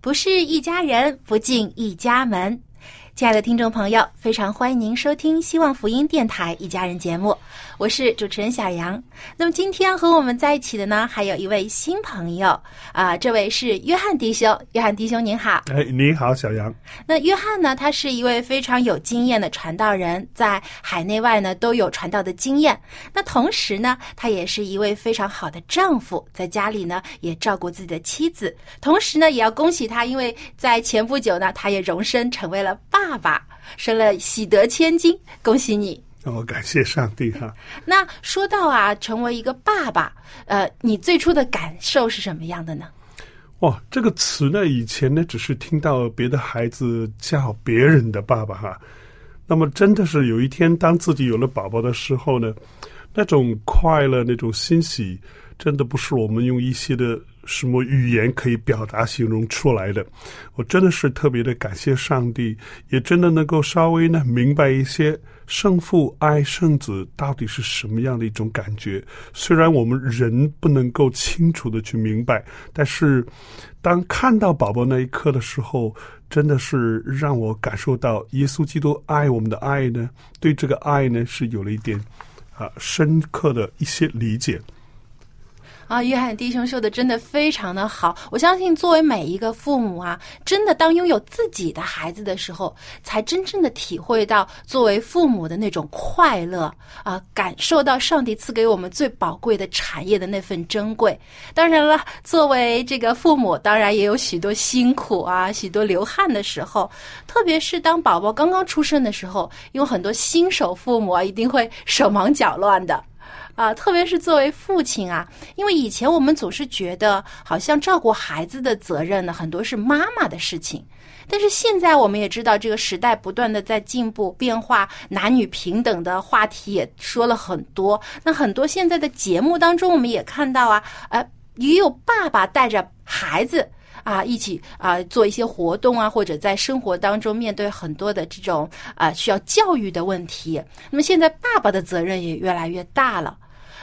不是一家人，不进一家门。亲爱的听众朋友，非常欢迎您收听希望福音电台一家人节目，我是主持人小杨。那么今天和我们在一起的呢，还有一位新朋友啊、这位是约翰弟兄。约翰弟兄您好。哎，你好，小杨。那约翰呢，他是一位非常有经验的传道人，在海内外呢都有传道的经验。那同时呢，他也是一位非常好的丈夫，在家里呢也照顾自己的妻子。同时呢，也要恭喜他，因为在前不久呢，他也荣升成为了爸爸，生了喜得千金，恭喜你！哦，感谢上帝哈。那说到啊，成为一个爸爸，呃，你最初的感受是什么样的呢？哇，这个词呢，以前呢只是听到别的孩子叫别人的爸爸哈，那么真的是有一天当自己有了宝宝的时候呢，那种快乐、那种欣喜，真的不是我们用一些的什么语言可以表达形容出来的。我真的是特别的感谢上帝，也真的能够稍微呢明白一些圣父爱圣子到底是什么样的一种感觉。虽然我们人不能够清楚的去明白，但是当看到宝宝那一刻的时候，真的是让我感受到耶稣基督爱我们的爱呢，对这个爱呢是有了一点啊深刻的一些理解。啊，约翰弟兄说的真的非常的好。我相信，作为每一个父母啊，真的当拥有自己的孩子的时候，才真正的体会到作为父母的那种快乐啊，感受到上帝赐给我们最宝贵的产业的那份珍贵。当然了，作为这个父母，当然也有许多辛苦啊，许多流汗的时候。特别是当宝宝刚刚出生的时候，因为很多新手父母啊，一定会手忙脚乱的。啊，特别是作为父亲啊，因为以前我们总是觉得，好像照顾孩子的责任呢，很多是妈妈的事情。但是现在我们也知道，这个时代不断的在进步变化，男女平等的话题也说了很多。那很多现在的节目当中，我们也看到啊，呃，也有爸爸带着孩子。啊，一起啊做一些活动啊，或者在生活当中面对很多的这种啊需要教育的问题。那么现在爸爸的责任也越来越大了。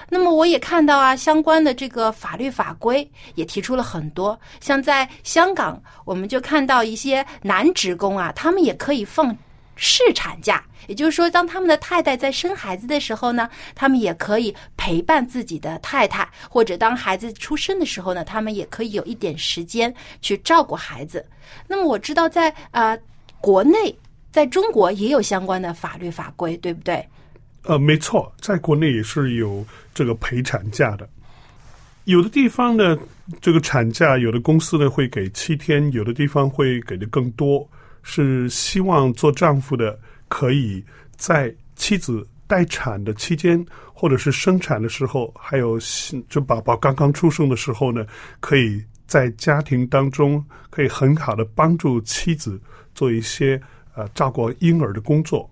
那么我也看到啊，相关的这个法律法规也提出了很多，像在香港，我们就看到一些男职工啊，他们也可以放试产假，也就是说，当他们的太太在生孩子的时候呢，他们也可以陪伴自己的太太，或者当孩子出生的时候呢，他们也可以有一点时间去照顾孩子。那么我知道在呃国内，在中国也有相关的法律法规，对不对？呃，没错，在国内也是有这个陪产假的。有的地方呢，这个产假有的公司呢会给七天，有的地方会给的更多，是希望做丈夫的可以在妻子待产的期间，或者是生产的时候，还有这宝宝刚刚出生的时候呢，可以在家庭当中可以很好的帮助妻子做一些呃照顾婴儿的工作。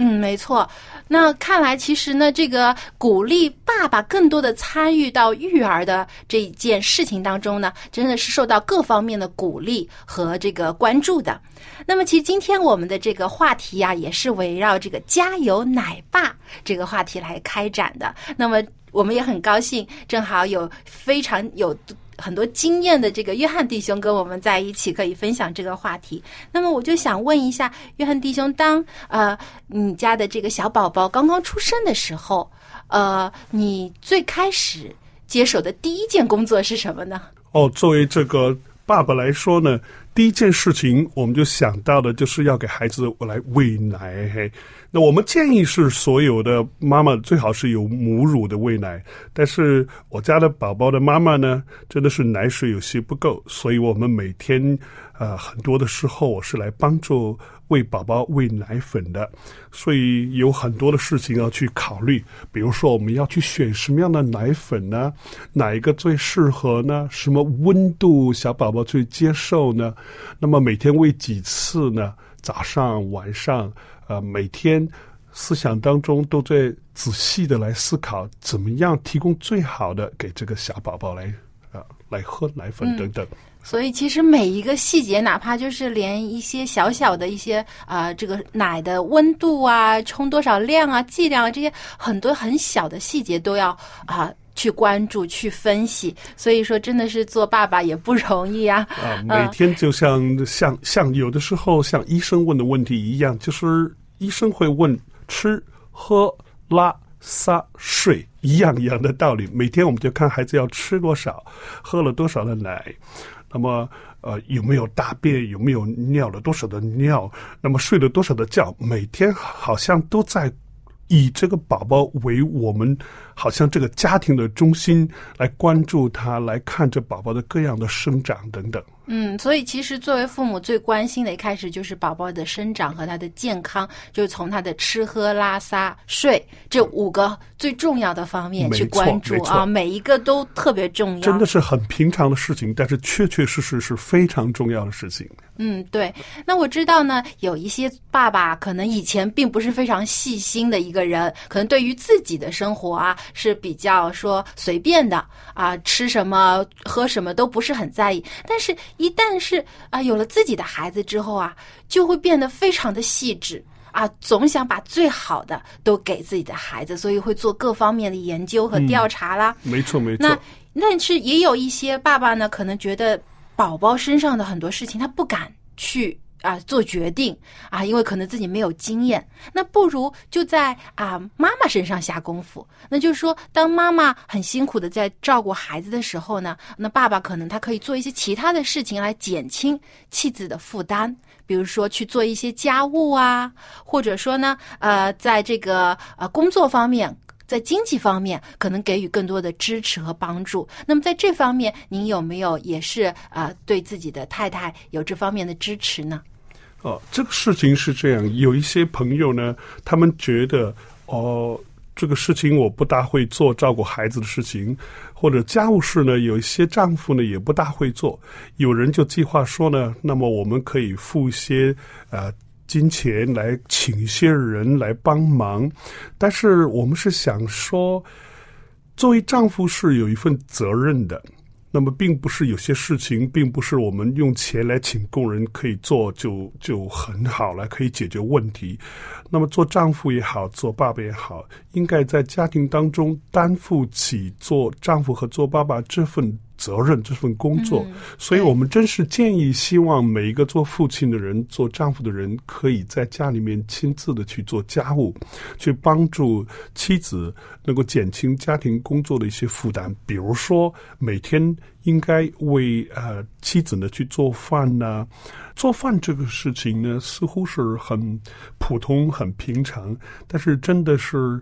嗯，没错。那看来，其实呢，这个鼓励爸爸更多的参与到育儿的这一件事情当中呢，真的是受到各方面的鼓励和这个关注的。那么，其实今天我们的这个话题呀、也是围绕这个“加油奶爸”这个话题来开展的。那么，我们也很高兴，正好有非常有。很多经验的这个约翰弟兄跟我们在一起，可以分享这个话题。那么我就想问一下，约翰弟兄，当呃你家的这个小宝宝刚刚出生的时候，呃，你最开始接手的第一件工作是什么呢？哦，作为这个爸爸来说呢，第一件事情我们就想到的就是要给孩子来喂奶。嘿，那我们建议是所有的妈妈最好是有母乳的喂奶，但是我家的宝宝的妈妈呢，真的是奶水有些不够，所以我们每天呃很多的时候我是来帮助喂宝宝喂奶粉的，所以有很多的事情要去考虑，比如说我们要去选什么样的奶粉呢？哪一个最适合呢？什么温度小宝宝最接受呢？那么每天喂几次呢？早上、晚上，呃，每天思想当中都在仔细的来思考，怎么样提供最好的给这个小宝宝来，呃，来喝奶粉等等。所以其实每一个细节，哪怕就是连一些小小的一些啊、呃这个奶的温度啊、冲多少量啊、剂量啊，这些很多很小的细节都要啊、去关注、去分析。所以说，真的是做爸爸也不容易啊。啊，每天就像像像有的时候像医生问的问题一样，就是医生会问吃、喝、拉、撒、睡一样一样的道理。每天我们就看孩子要吃多少，喝了多少的奶，那么呃有没有大便，有没有尿了多少的尿，那么睡了多少的觉，每天好像都在。以这个宝宝为我们好像这个家庭的中心来关注他，来看着宝宝的各样的生长等等。嗯，所以其实作为父母最关心的，一开始就是宝宝的生长和他的健康，就是从他的吃喝拉撒睡这五个最重要的方面去关注啊，每一个都特别重要。真的是很平常的事情，但是确确实实是非常重要的事情。嗯，对。那我知道呢，有一些爸爸可能以前并不是非常细心的一个人，可能对于自己的生活啊是比较说随便的啊，吃什么喝什么都不是很在意。但是，一旦是啊有了自己的孩子之后啊，就会变得非常的细致。啊，总想把最好的都给自己的孩子，所以会做各方面的研究和调查啦。没错，没错那。但是也有一些爸爸呢，可能觉得宝宝身上的很多事情他不敢去啊做决定啊，因为可能自己没有经验。那不如就在啊妈妈身上下功夫。那就是说，当妈妈很辛苦的在照顾孩子的时候呢，那爸爸可能他可以做一些其他的事情来减轻妻子的负担。比如说去做一些家务啊，或者说呢，呃，在这个呃工作方面，在经济方面，可能给予更多的支持和帮助。那么在这方面，您有没有也是呃对自己的太太有这方面的支持呢？哦，这个事情是这样，有一些朋友呢，他们觉得哦，这个事情我不大会做，照顾孩子的事情，或者家务事呢，有一些丈夫呢也不大会做。有人就计划说呢，那么我们可以付一些呃金钱来请一些人来帮忙，但是我们是想说，作为丈夫是有一份责任的。那么，并不是有些事情，并不是我们用钱来请工人可以做就就很好了，可以解决问题。那么，做丈夫也好，做爸爸也好，应该在家庭当中担负起做丈夫和做爸爸这份责任、这份工作。嗯所以我们真是建议，希望每一个做父亲的人、做丈夫的人，可以在家里面亲自的去做家务，去帮助妻子能够减轻家庭工作的一些负担。比如说，每天应该为呃妻子呢去做饭呐、做饭这个事情呢，似乎是很普通、很平常，但是真的是。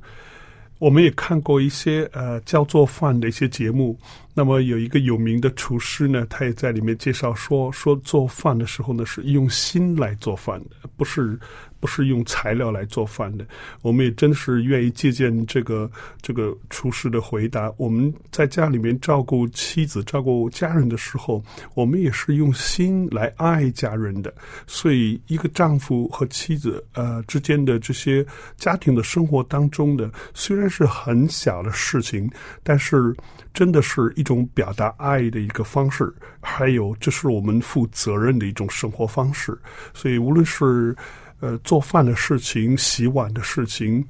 我们也看过一些呃教做饭的一些节目，那么有一个有名的厨师呢，他也在里面介绍说，说做饭的时候呢是用心来做饭的，不是不是用材料来做饭的。我们也真的是愿意借鉴这个这个厨师的回答。我们在家里面照顾妻子、照顾家人的时候，我们也是用心来爱家人的。所以，一个丈夫和妻子呃之间的这些家庭的生活当中的，虽然是很小的事情，但是真的是一种表达爱的一个方式。还有，这是我们负责任的一种生活方式。所以，无论是呃，做饭的事情、洗碗的事情，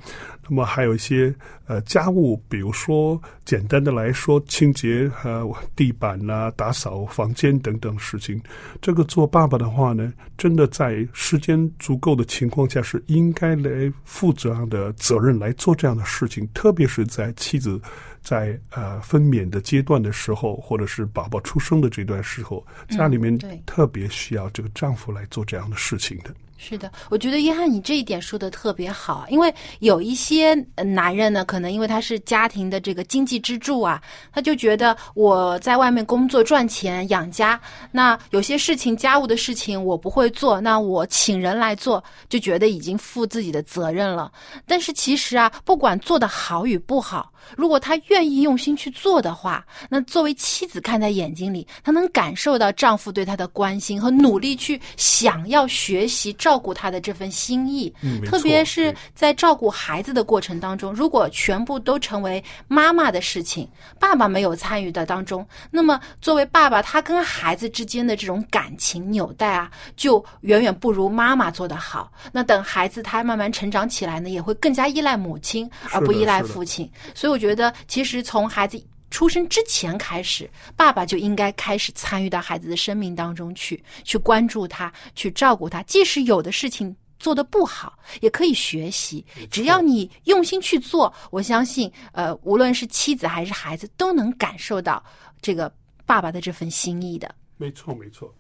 那么还有一些呃家务，比如说简单的来说，清洁呃地板啦、打扫房间等等事情。这个做爸爸的话呢，真的在时间足够的情况下，是应该来负这样的责任来做这样的事情。特别是在妻子在呃分娩的阶段的时候，或者是宝宝出生的这段时候，家里面特别需要这个丈夫来做这样的事情的。是的，我觉得约翰你这一点说的特别好，因为有一些男人呢，可能因为他是家庭的这个经济支柱啊，他就觉得我在外面工作赚钱养家，那有些事情家务的事情我不会做，那我请人来做，就觉得已经负自己的责任了。但是其实啊，不管做的好与不好，如果他愿意用心去做的话，那作为妻子看在眼睛里，她能感受到丈夫对她的关心和努力，去想要学习照顾她的这份心意。嗯，特别是在照顾孩子的过程当中，如果全部都成为妈妈的事情，爸爸没有参与的当中，那么作为爸爸，他跟孩子之间的这种感情纽带啊，就远远不如妈妈做得好。那等孩子他慢慢成长起来呢，也会更加依赖母亲，而不依赖父亲。所以我觉得，其实从孩子。出生之前开始，爸爸就应该开始参与到孩子的生命当中去，去关注他，去照顾他。即使有的事情做得不好，也可以学习。只要你用心去做，我相信，呃，无论是妻子还是孩子，都能感受到这个爸爸的这份心意的。没错，没错。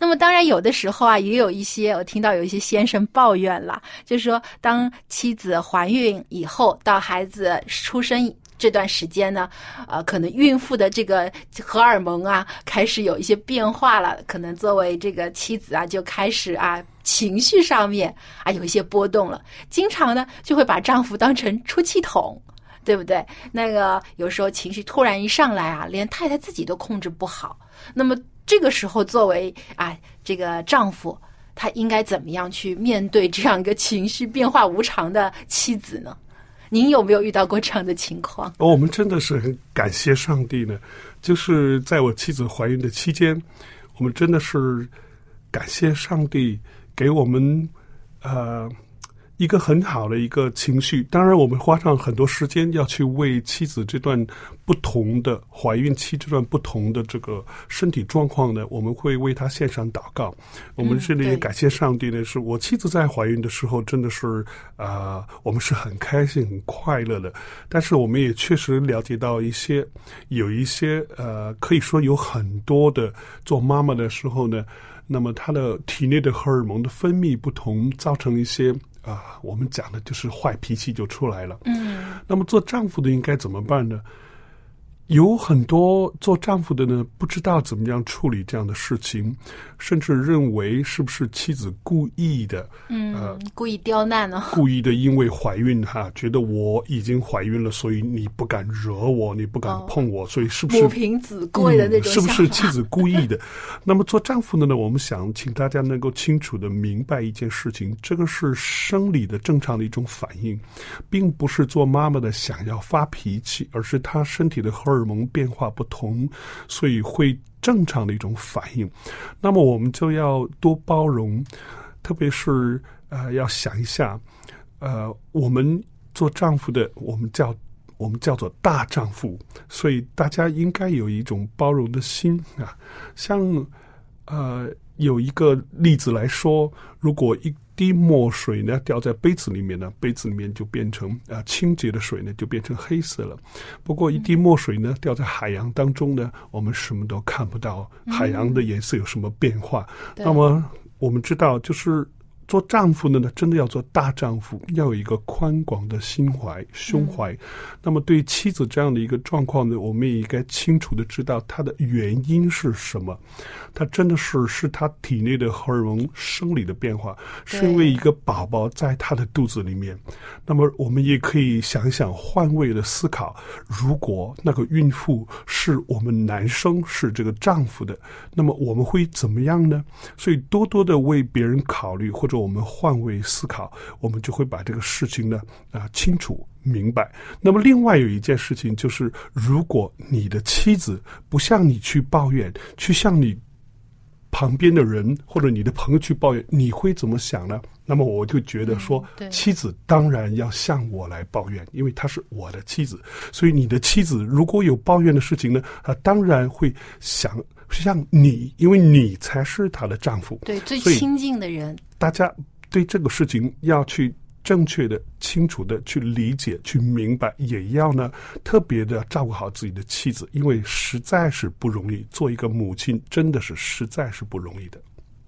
那么当然，有的时候啊，也有一些我听到有一些先生抱怨了，就是说，当妻子怀孕以后，到孩子出生这段时间呢，呃，可能孕妇的这个荷尔蒙啊，开始有一些变化了，可能作为这个妻子啊，就开始啊。情绪上面啊有一些波动了，经常呢就会把丈夫当成出气筒，对不对？那个有时候情绪突然一上来啊，连太太自己都控制不好。那么这个时候，作为啊这个丈夫，他应该怎么样去面对这样一个情绪变化无常的妻子呢？您有没有遇到过这样的情况？我们真的是很感谢上帝呢，就是在我妻子怀孕的期间，我们真的是感谢上帝给我们呃一个很好的一个情绪。当然，我们花上很多时间要去为妻子这段不同的怀孕期这段不同的这个身体状况呢，我们会为她献上祷告。我们这里也感谢上帝呢，是我妻子在怀孕的时候真的是啊、呃我们是很开心、很快乐的。但是我们也确实了解到一些，有一些呃，可以说有很多的做妈妈的时候呢，那么她的体内的荷尔蒙的分泌不同，造成一些啊、我们讲的就是坏脾气就出来了。嗯，那么做丈夫的应该怎么办呢？有很多做丈夫的呢，不知道怎么样处理这样的事情，甚至认为是不是妻子故意的，嗯，故意刁难呢、故意的，因为怀孕哈，觉得我已经怀孕了，所以你不敢惹我，你不敢哦碰我，所以是不是母凭子贵的那种嗯、是不是妻子故意的？那么做丈夫的呢？我们想请大家能够清楚的明白一件事情，这个是生理的正常的一种反应，并不是做妈妈的想要发脾气，而是她身体的荷尔蒙变化不同，所以会正常的一种反应。那么我们就要多包容，特别是呃，要想一下，呃，我们做丈夫的，我们叫我们叫做大丈夫，所以大家应该有一种包容的心啊。像呃，有一个例子来说，如果一滴墨水呢掉在杯子里面呢，杯子里面就变成啊、呃清洁的水呢就变成黑色了。不过一滴墨水呢掉在海洋当中呢，我们什么都看不到，海洋的颜色有什么变化。对那么我们知道，就是做丈夫的呢，真的要做大丈夫，要有一个宽广的心怀、胸怀。那么对妻子这样的一个状况呢，我们也应该清楚的知道她的原因是什么。她真的是是她体内的荷尔蒙生理的变化，是因为一个宝宝在她的肚子里面。那么我们也可以想想换位的思考，如果那个孕妇是我们男生是这个丈夫的，那么我们会怎么样呢？所以多多的为别人考虑，或者我们换位思考，我们就会把这个事情呢啊清楚明白。那么另外有一件事情就是，如果你的妻子不向你去抱怨，去向你。旁边的人或者你的朋友去抱怨，你会怎么想呢？那么我就觉得说，妻子当然要向我来抱怨，因为她是我的妻子。所以你的妻子如果有抱怨的事情呢，她当然会想向你，因为你才是她的丈夫，对最亲近的人。大家对这个事情要去。正确的、清楚的去理解、去明白，也要呢特别的照顾好自己的妻子，因为实在是不容易。做一个母亲，真的是实在是不容易的。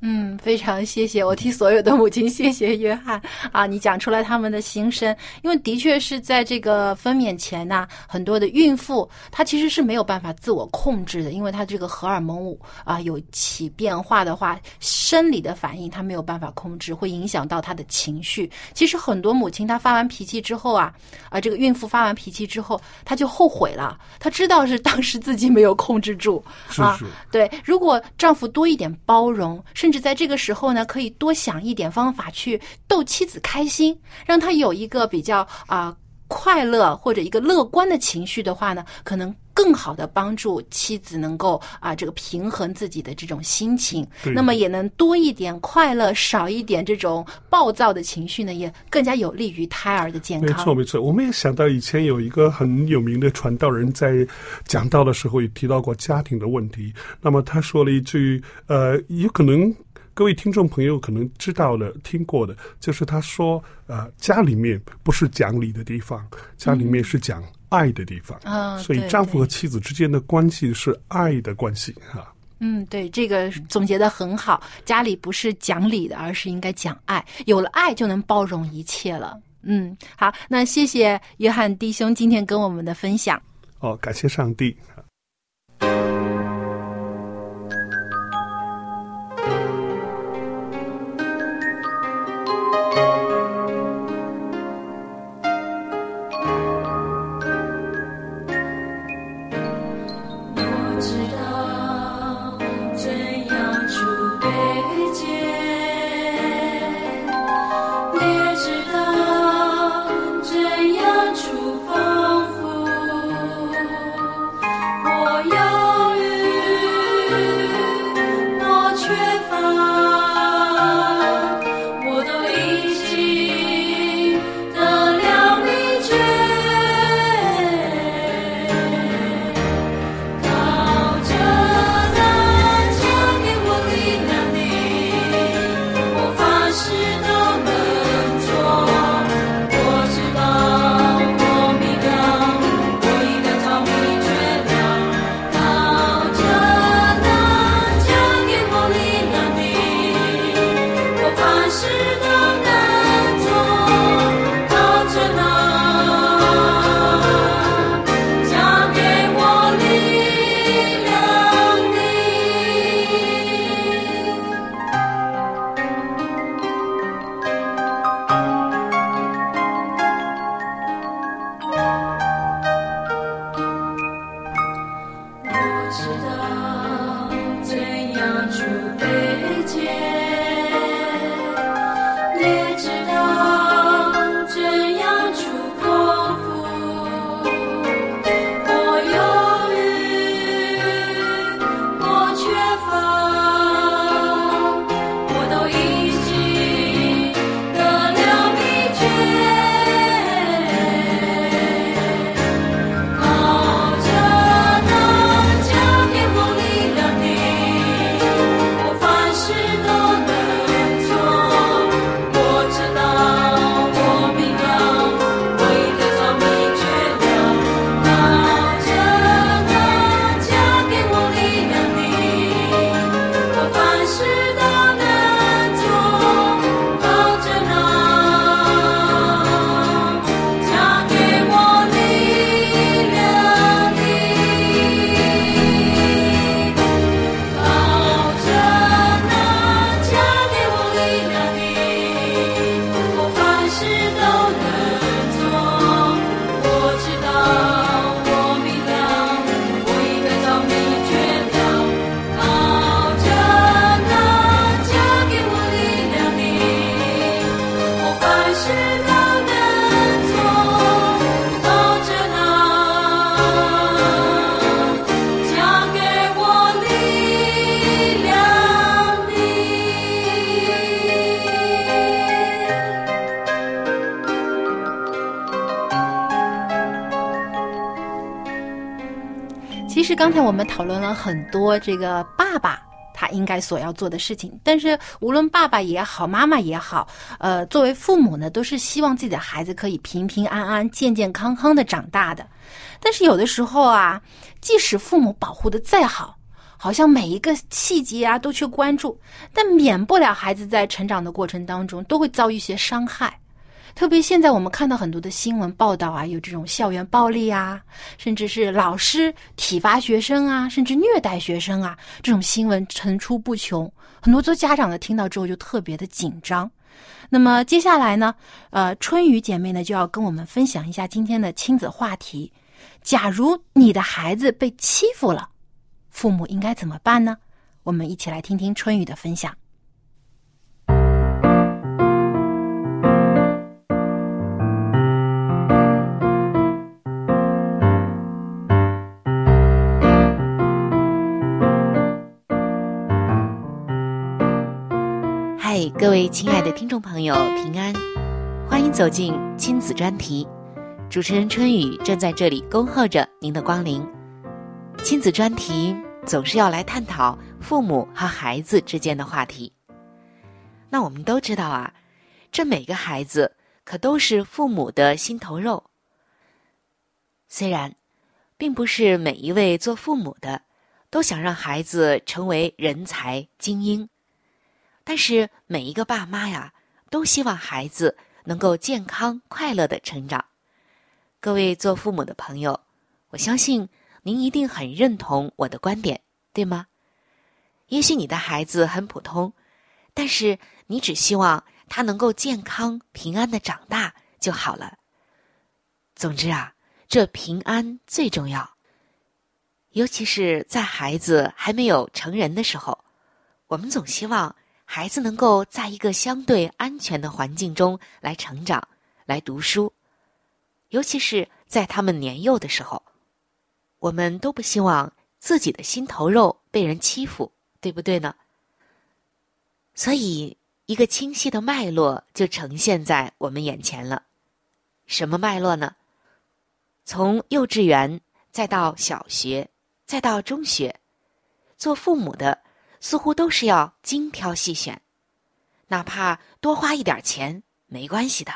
嗯，非常谢谢我替所有的母亲谢谢约翰啊！你讲出来他们的心声，因为的确是在这个分娩前呢，很多的孕妇她其实是没有办法自我控制的，因为她这个荷尔蒙啊有起变化的话，生理的反应她没有办法控制，会影响到她的情绪。其实很多母亲她发完脾气之后啊，啊这个孕妇发完脾气之后，她就后悔了，她知道是当时自己没有控制住啊。对，如果丈夫多一点包容，甚至在这个时候呢，可以多想一点方法去逗妻子开心，让她有一个比较啊快乐或者一个乐观的情绪的话呢，可能更好的帮助妻子能够啊这个平衡自己的这种心情。那么也能多一点快乐，少一点这种暴躁的情绪呢，也更加有利于胎儿的健康。没错，没错。我们也想到以前有一个很有名的传道人在讲道的时候也提到过家庭的问题。那么他说了一句，呃，有可能。各位听众朋友可能知道了、听过的，就是他说：“呃，家里面不是讲理的地方，家里面是讲爱的地方。啊，所以丈夫和妻子之间的关系是爱的关系。哈，嗯，对，这个总结的很好。家里不是讲理的，而是应该讲爱。有了爱，就能包容一切了。嗯，好，那谢谢约翰弟兄今天跟我们的分享。哦，感谢上帝。很多这个爸爸他应该所要做的事情，但是无论爸爸也好，妈妈也好，呃，作为父母呢，都是希望自己的孩子可以平平安安、健健康康的长大的。但是有的时候啊，即使父母保护的再好，好像每一个细节啊都去关注，但免不了孩子在成长的过程当中都会遭遇一些伤害。特别现在我们看到很多的新闻报道啊，有这种校园暴力啊，甚至是老师体罚学生啊，甚至虐待学生啊，这种新闻层出不穷。很多做家长的听到之后就特别的紧张。那么接下来呢，呃，春雨姐妹呢就要跟我们分享一下今天的亲子话题。假如你的孩子被欺负了，父母应该怎么办呢？我们一起来听听春雨的分享。各位亲爱的听众朋友，平安！欢迎走进亲子专题，主持人春雨正在这里恭候着您的光临。亲子专题总是要来探讨父母和孩子之间的话题。那我们都知道啊，这每个孩子可都是父母的心头肉。虽然，并不是每一位做父母的都想让孩子成为人才精英。但是每一个爸妈呀，都希望孩子能够健康快乐的成长。各位做父母的朋友，我相信您一定很认同我的观点，对吗？也许你的孩子很普通，但是你只希望他能够健康平安的长大就好了。总之啊，这平安最重要。尤其是在孩子还没有成人的时候，我们总希望。孩子能够在一个相对安全的环境中来成长、来读书，尤其是在他们年幼的时候，我们都不希望自己的心头肉被人欺负，对不对呢？所以，一个清晰的脉络就呈现在我们眼前了。什么脉络呢？从幼稚园再到小学，再到中学，做父母的。似乎都是要精挑细选，哪怕多花一点钱没关系的，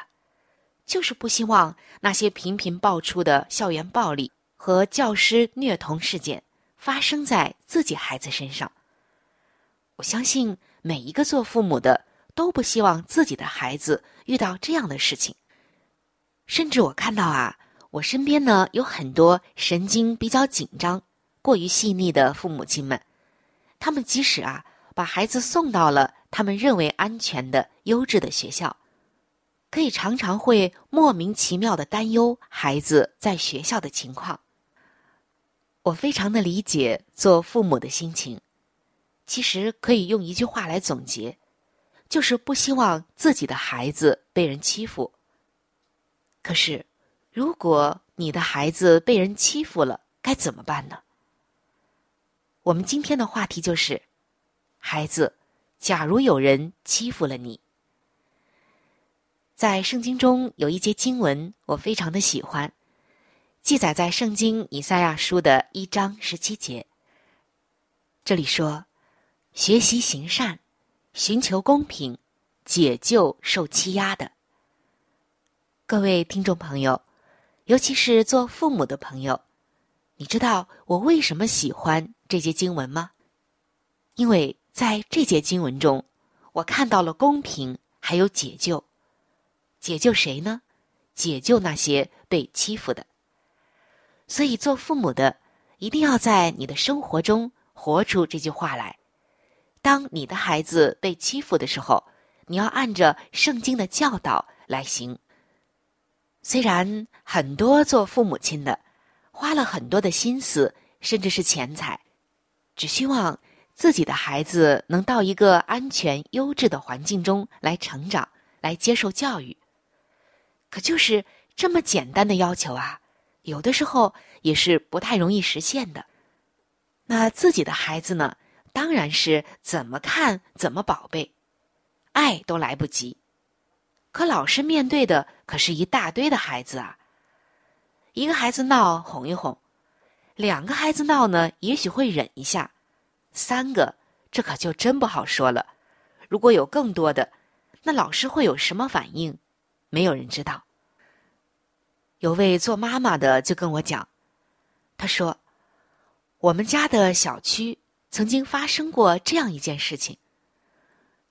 就是不希望那些频频爆出的校园暴力和教师虐童事件发生在自己孩子身上。我相信每一个做父母的都不希望自己的孩子遇到这样的事情。甚至我看到啊，我身边呢有很多神经比较紧张、过于细腻的父母亲们。他们即使啊把孩子送到了他们认为安全的优质的学校，可以常常会莫名其妙的担忧孩子在学校的情况。我非常的理解做父母的心情，其实可以用一句话来总结，就是不希望自己的孩子被人欺负。可是，如果你的孩子被人欺负了，该怎么办呢？我们今天的话题就是，孩子，假如有人欺负了你，在圣经中有一节经文，我非常的喜欢，记载在圣经以赛亚书的一章十七节。这里说：“学习行善，寻求公平，解救受欺压的。”各位听众朋友，尤其是做父母的朋友，你知道我为什么喜欢？这节经文吗？因为在这节经文中，我看到了公平，还有解救。解救谁呢？解救那些被欺负的。所以，做父母的一定要在你的生活中活出这句话来。当你的孩子被欺负的时候，你要按着圣经的教导来行。虽然很多做父母亲的花了很多的心思，甚至是钱财。只希望自己的孩子能到一个安全、优质的环境中来成长，来接受教育。可就是这么简单的要求啊，有的时候也是不太容易实现的。那自己的孩子呢，当然是怎么看怎么宝贝，爱都来不及。可老师面对的可是一大堆的孩子啊，一个孩子闹哄一哄。两个孩子闹呢，也许会忍一下；三个，这可就真不好说了。如果有更多的，那老师会有什么反应？没有人知道。有位做妈妈的就跟我讲，他说：“我们家的小区曾经发生过这样一件事情。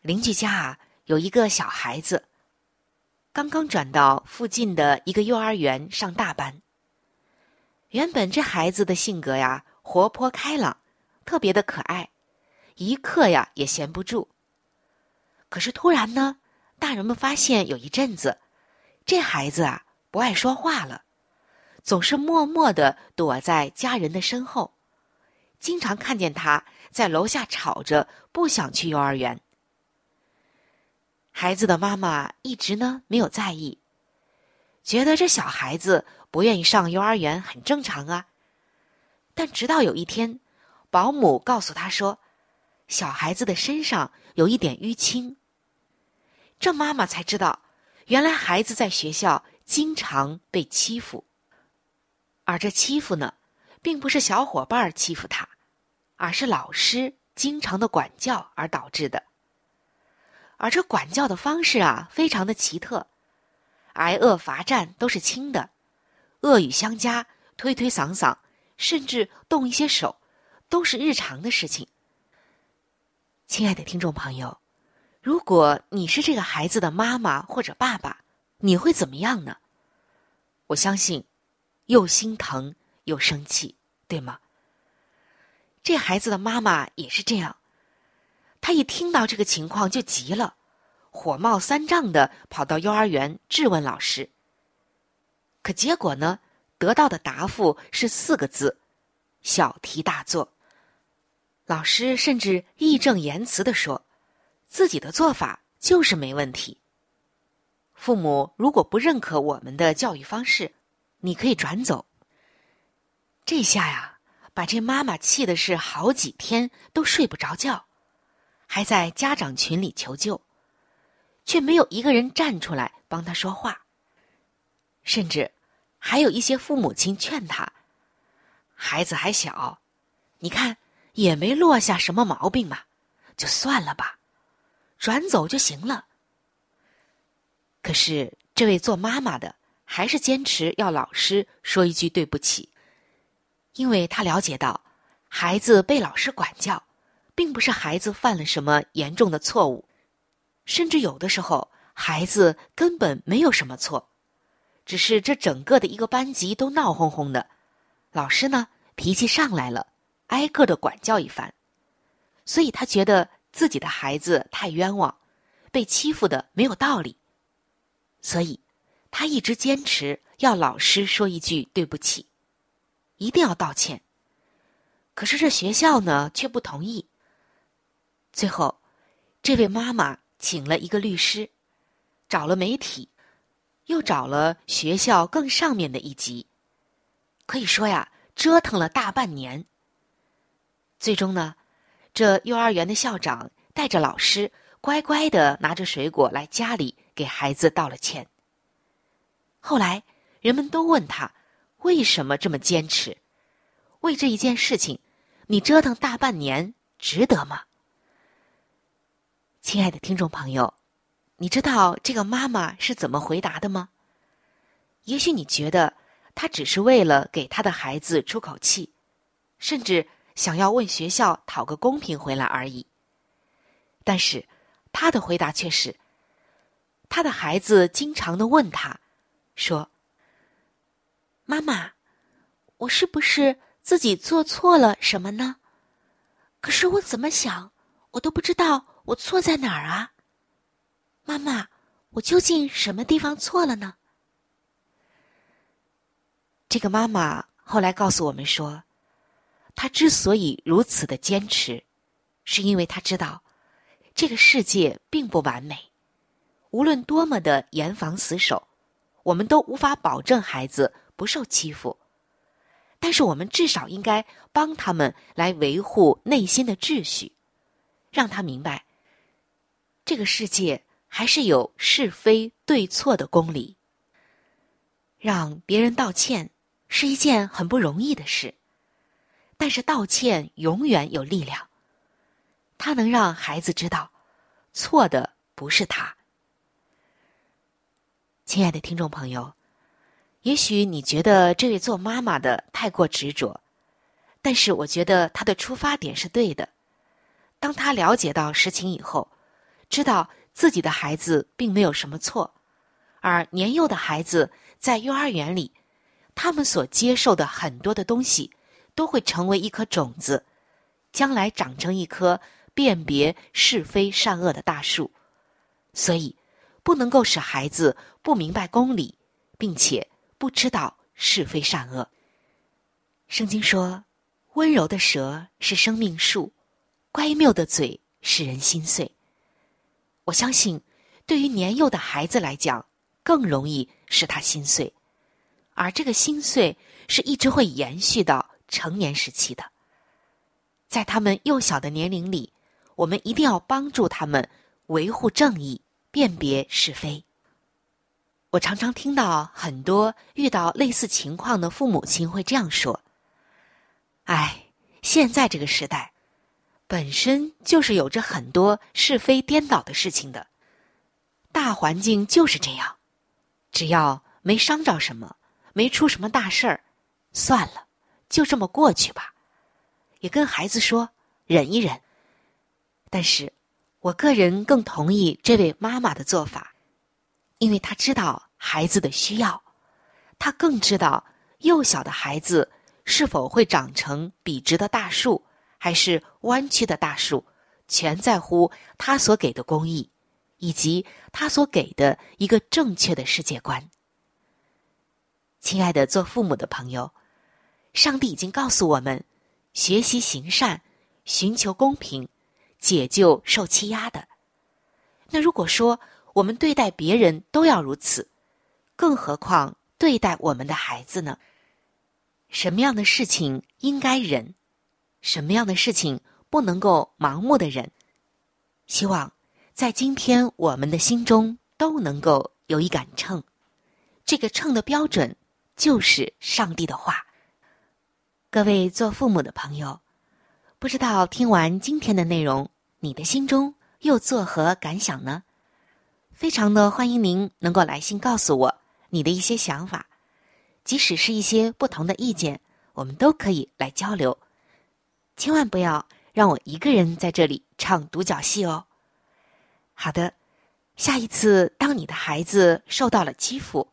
邻居家啊有一个小孩子，刚刚转到附近的一个幼儿园上大班。原本这孩子的性格呀活泼开朗，特别的可爱，一刻呀也闲不住。可是突然呢，大人们发现有一阵子，这孩子啊。”不爱说话了，总是默默的躲在家人的身后，经常看见他在楼下吵着，不想去幼儿园。孩子的妈妈一直呢没有在意，觉得这小孩子不愿意上幼儿园很正常啊。但直到有一天，保姆告诉他说，小孩子的身上有一点淤青，这妈妈才知道，原来孩子在学校。经常被欺负，而这欺负呢，并不是小伙伴欺负他，而是老师经常的管教而导致的。而这管教的方式啊，非常的奇特，挨饿罚站都是轻的，恶语相加、推推搡搡，甚至动一些手，都是日常的事情。亲爱的听众朋友，如果你是这个孩子的妈妈或者爸爸，你会怎么样呢？我相信，又心疼又生气，对吗？这孩子的妈妈也是这样，她一听到这个情况就急了，火冒三丈的跑到幼儿园质问老师。可结果呢，得到的答复是四个字：小题大做。老师甚至义正言辞的说，自己的做法就是没问题。父母如果不认可我们的教育方式，你可以转走。这下呀，把这妈妈气的是好几天都睡不着觉，还在家长群里求救，却没有一个人站出来帮他说话。甚至还有一些父母亲劝他：“孩子还小，你看也没落下什么毛病嘛，就算了吧，转走就行了。”可是，这位做妈妈的还是坚持要老师说一句对不起，因为他了解到，孩子被老师管教，并不是孩子犯了什么严重的错误，甚至有的时候孩子根本没有什么错，只是这整个的一个班级都闹哄哄的，老师呢脾气上来了，挨个的管教一番，所以他觉得自己的孩子太冤枉，被欺负的没有道理。所以，他一直坚持要老师说一句对不起，一定要道歉。可是这学校呢却不同意。最后，这位妈妈请了一个律师，找了媒体，又找了学校更上面的一级，可以说呀，折腾了大半年。最终呢，这幼儿园的校长带着老师乖乖的拿着水果来家里。给孩子道了歉。后来，人们都问他为什么这么坚持，为这一件事情，你折腾大半年，值得吗？亲爱的听众朋友，你知道这个妈妈是怎么回答的吗？也许你觉得她只是为了给她的孩子出口气，甚至想要问学校讨个公平回来而已。但是，她的回答却是。她的孩子经常的问她，说：“妈妈，我是不是自己做错了什么呢？可是我怎么想，我都不知道我错在哪儿啊。妈妈，我究竟什么地方错了呢？”这个妈妈后来告诉我们说，她之所以如此的坚持，是因为她知道，这个世界并不完美。无论多么的严防死守，我们都无法保证孩子不受欺负。但是，我们至少应该帮他们来维护内心的秩序，让他明白，这个世界还是有是非对错的公理。让别人道歉是一件很不容易的事，但是道歉永远有力量。它能让孩子知道，错的不是他。亲爱的听众朋友，也许你觉得这位做妈妈的太过执着，但是我觉得他的出发点是对的。当他了解到实情以后，知道自己的孩子并没有什么错，而年幼的孩子在幼儿园里，他们所接受的很多的东西，都会成为一颗种子，将来长成一棵辨别是非善恶的大树。所以，不能够使孩子不明白公理，并且不知道是非善恶。圣经说：“温柔的舌是生命树。”乖谬的嘴使人心碎。我相信，对于年幼的孩子来讲，更容易使他心碎，而这个心碎是一直会延续到成年时期的。在他们幼小的年龄里，我们一定要帮助他们维护正义、辨别是非。我常常听到很多遇到类似情况的父母亲会这样说：“哎，现在这个时代。”本身就是有着很多是非颠倒的事情的，大环境就是这样。只要没伤着什么，没出什么大事儿，算了，就这么过去吧。也跟孩子说忍一忍。但是，我个人更同意这位妈妈的做法，因为她知道孩子的需要，她更知道幼小的孩子是否会长成笔直的大树。还是弯曲的大树，全在乎他所给的公义，以及他所给的一个正确的世界观。亲爱的做父母的朋友，上帝已经告诉我们：学习行善，寻求公平，解救受欺压的。那如果说我们对待别人都要如此，更何况对待我们的孩子呢？什么样的事情应该忍？什么样的事情不能够盲目的忍？希望在今天我们的心中都能够有一杆秤，这个秤的标准就是上帝的话。各位做父母的朋友，不知道听完今天的内容，你的心中又作何感想呢？非常的欢迎您能够来信告诉我你的一些想法，即使是一些不同的意见，我们都可以来交流。千万不要让我一个人在这里唱独角戏哦。好的，下一次当你的孩子受到了欺负，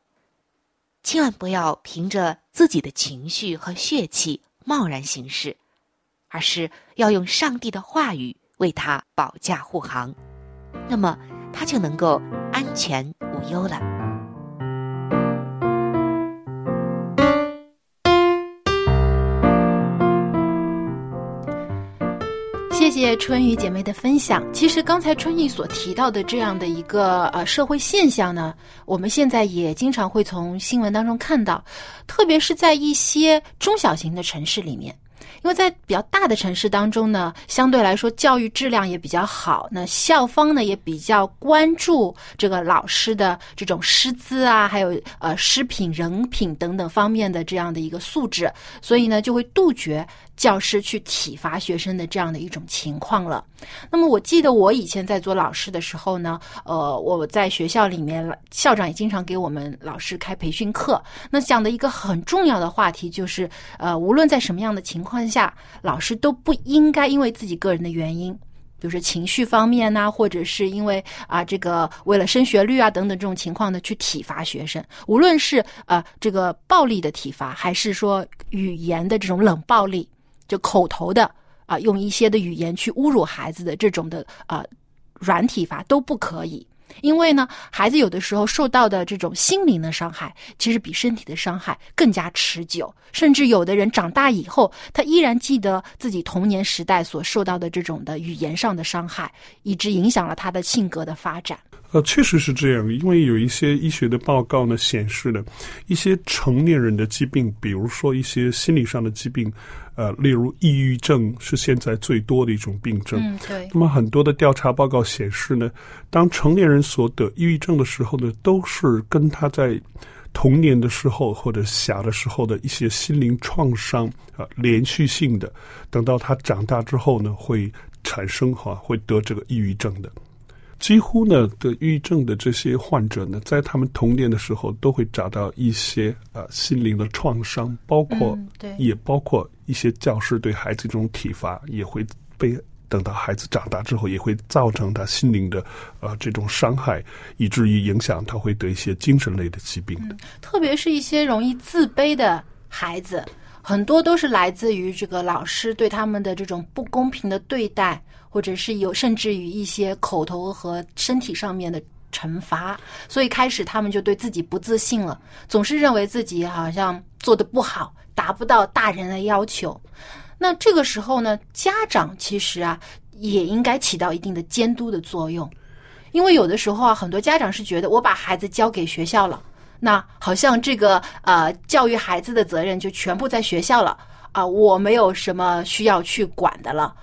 千万不要凭着自己的情绪和血气贸然行事，而是要用上帝的话语为他保驾护航，那么他就能够安全无忧了。谢谢春雨姐妹的分享。其实刚才春雨所提到的这样的一个呃社会现象呢，我们现在也经常会从新闻当中看到，特别是在一些中小型的城市里面。因为在比较大的城市当中呢，相对来说教育质量也比较好，那校方呢也比较关注这个老师的这种师资啊，还有呃师品、人品等等方面的这样的一个素质，所以呢就会杜绝教师去体罚学生的这样的一种情况了。那么我记得我以前在做老师的时候呢，呃，我在学校里面，校长也经常给我们老师开培训课，那讲的一个很重要的话题就是，呃，无论在什么样的情况。下老师都不应该因为自己个人的原因，比如说情绪方面呐，或者是因为啊这个为了升学率啊等等这种情况呢，去体罚学生。无论是呃这个暴力的体罚，还是说语言的这种冷暴力，就口头的啊用一些的语言去侮辱孩子的这种的啊软体罚都不可以。因为呢，孩子有的时候受到的这种心灵的伤害，其实比身体的伤害更加持久。甚至有的人长大以后，他依然记得自己童年时代所受到的这种的语言上的伤害，以致影响了他的性格的发展。呃，确实是这样，因为有一些医学的报告呢显示呢，一些成年人的疾病，比如说一些心理上的疾病。呃，例如抑郁症是现在最多的一种病症。嗯，对。那么很多的调查报告显示呢，当成年人所得抑郁症的时候呢，都是跟他在童年的时候或者小的时候的一些心灵创伤啊，连续性的，等到他长大之后呢，会产生哈，会得这个抑郁症的。几乎呢得抑郁症的这些患者呢，在他们童年的时候都会找到一些呃心灵的创伤，包括对也包括一些教师对孩子这种体罚，也会被等到孩子长大之后，也会造成他心灵的呃这种伤害，以至于影响他会得一些精神类的疾病的。特别是一些容易自卑的孩子，很多都是来自于这个老师对他们的这种不公平的对待，或者是有甚至于一些口头和身体上面的惩罚，所以开始他们就对自己不自信了，总是认为自己好像做的不好，达不到大人的要求。那这个时候呢，家长其实啊也应该起到一定的监督的作用，因为有的时候啊，很多家长是觉得我把孩子交给学校了。那好像这个呃教育孩子的责任就全部在学校了啊、我没有什么需要去管的了。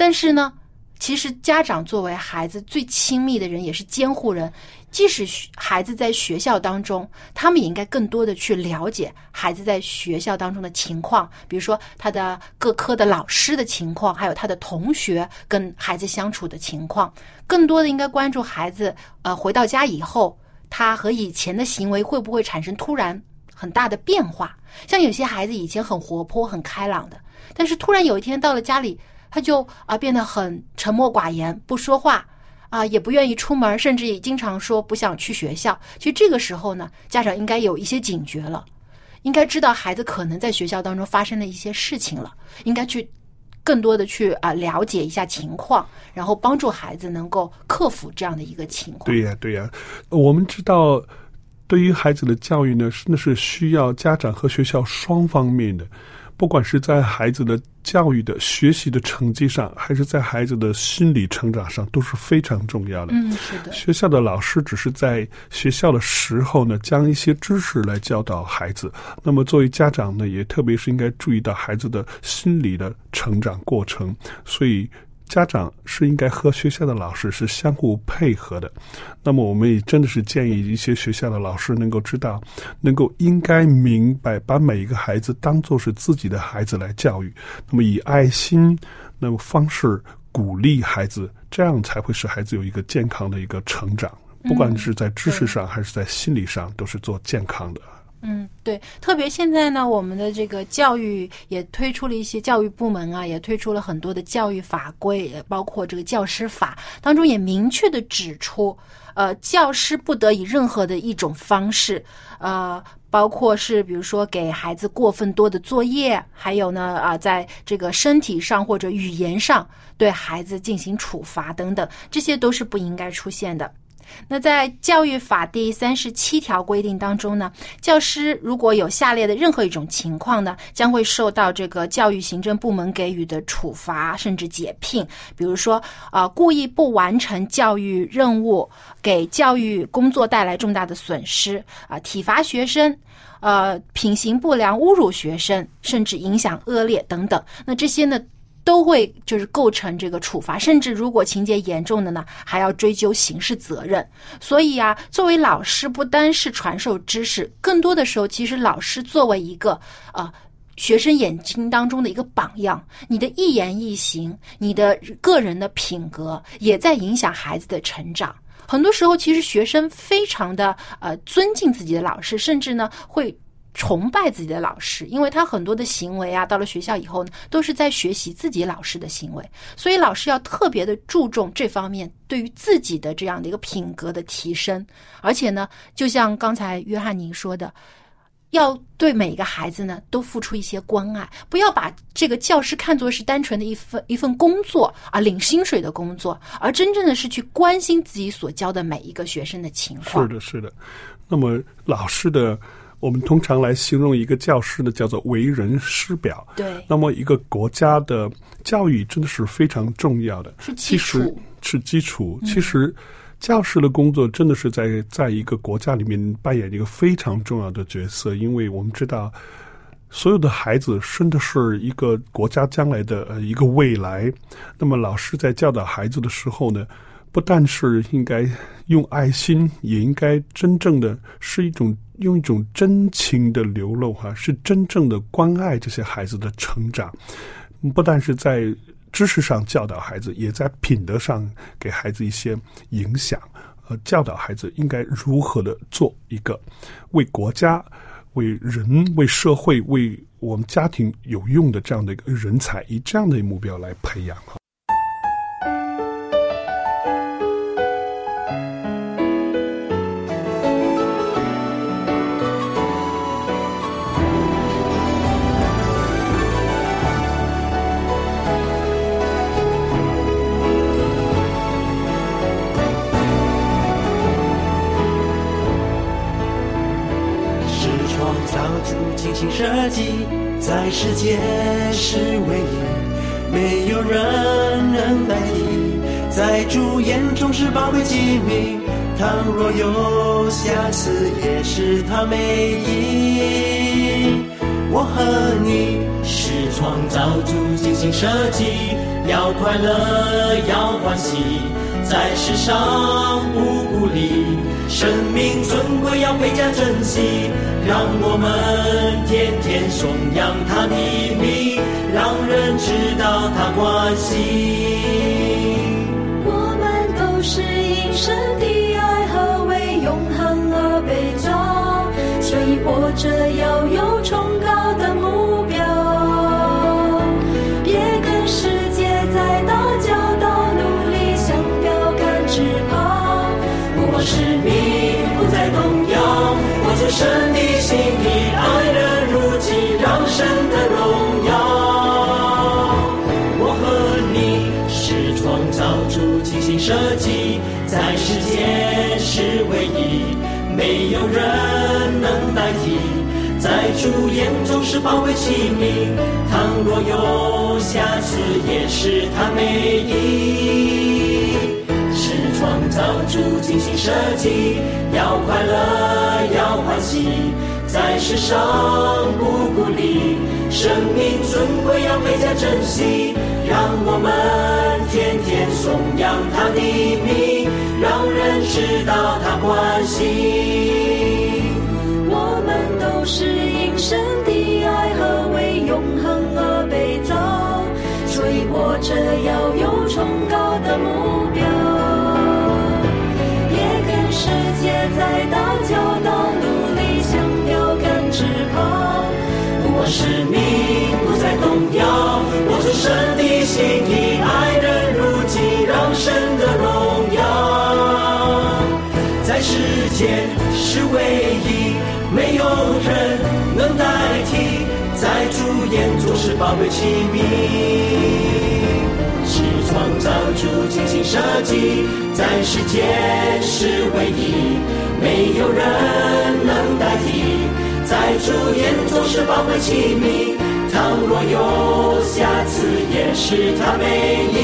但是呢，其实家长作为孩子最亲密的人，也是监护人。即使孩子在学校当中，他们也应该更多的去了解孩子在学校当中的情况，比如说他的各科的老师的情况，还有他的同学跟孩子相处的情况。更多的应该关注孩子，呃，回到家以后，他和以前的行为会不会产生突然很大的变化？像有些孩子以前很活泼、很开朗的，但是突然有一天到了家里，他就啊、变得很沉默寡言，不说话啊、也不愿意出门，甚至也经常说不想去学校。其实这个时候呢，家长应该有一些警觉了，应该知道孩子可能在学校当中发生了一些事情了，应该去更多的去啊、了解一下情况，然后帮助孩子能够克服这样的一个情况。对呀、对呀、我们知道，对于孩子的教育呢，真的是需要家长和学校双方面的，不管是在孩子的教育的学习的成绩上，还是在孩子的心理成长上，都是非常重要的。嗯，是的，学校的老师只是在学校的时候呢，将一些知识来教导孩子。那么作为家长呢，也特别是应该注意到孩子的心理的成长过程。所以家长是应该和学校的老师是相互配合的。那么我们也真的是建议一些学校的老师能够知道，能够应该明白，把每一个孩子当做是自己的孩子来教育。那么以爱心那么方式鼓励孩子，这样才会使孩子有一个健康的一个成长，不管是在知识上还是在心理上，都是做健康的。嗯对，特别现在呢，我们的这个教育也推出了一些教育部门啊，也推出了很多的教育法规，包括这个教师法当中也明确的指出，呃，教师不得以任何的一种方式，呃。包括是比如说给孩子过分多的作业，还有呢啊、在这个身体上或者语言上对孩子进行处罚等等，这些都是不应该出现的。那在教育法第三十七条规定当中呢，教师如果有下列的任何一种情况呢，将会受到这个教育行政部门给予的处罚甚至解聘。比如说，啊、故意不完成教育任务，给教育工作带来重大的损失，啊、体罚学生。呃，品行不良、侮辱学生，甚至影响恶劣等等，那这些呢，都会就是构成这个处罚，甚至如果情节严重的呢，还要追究刑事责任。所以啊，作为老师，不单是传授知识，更多的时候，其实老师作为一个呃。学生眼睛当中的一个榜样，你的一言一行，你的个人的品格，也在影响孩子的成长。很多时候，其实学生非常的呃尊敬自己的老师，甚至呢会崇拜自己的老师，因为他很多的行为啊，到了学校以后呢，都是在学习自己老师的行为，所以老师要特别的注重这方面对于自己的这样的一个品格的提升，而且呢，就像刚才约翰您说的。要对每一个孩子呢都付出一些关爱，不要把这个教师看作是单纯的一份一份工作啊，领薪水的工作，而真正的是去关心自己所教的每一个学生的情况。是的，是的。那么老师的，我们通常来形容一个教师呢叫做为人师表。对，那么一个国家的教育真的是非常重要的，是基础是基础。其实教师的工作真的是在在一个国家里面扮演一个非常重要的角色，因为我们知道。所有的孩子生的是一个国家将来的呃一个未来，那么老师在教导孩子的时候呢，不但是应该用爱心，也应该真正的是一种用一种真情的流露，哈，是真正的关爱这些孩子的成长，不但是在知识上教导孩子，也在品德上给孩子一些影响，呃，教导孩子应该如何的做一个为国家、为人、为社会、为我们家庭有用的这样的一个人才，以这样的目标来培养哈。在世界是唯一，没有人能代替。在主眼中是宝贵机密，倘若有瑕疵，也是他美意。我和你是创造主精心设计，要快乐，要欢喜，在世上不孤立，生命尊贵要倍加珍惜，让我们天天颂扬他的名，让人知道他关心。我们都是因神的爱和为永恒而被造，所以活着要有崇人能代替。在主眼中是宝贵器皿，倘若有瑕疵，也是他美意。是创造主精心设计，要快乐，要欢喜，在世上不孤立，生命尊贵要倍加珍惜，让我们天天颂扬他的名，让人知道他关心。是因神的爱和为永恒而被造，所以活着要有崇高的目标。别跟世界在打交道，努力想标杆直跑。不忘使命，不再动摇，我出神的心意，爱人如己，让神的荣耀。在世间是唯一，没有人能代替，在主眼中是宝贵器皿。是创造主精心设计，在世间是唯一，没有人能代替。在主眼中是宝贵器皿，倘若有瑕疵，也是他美意。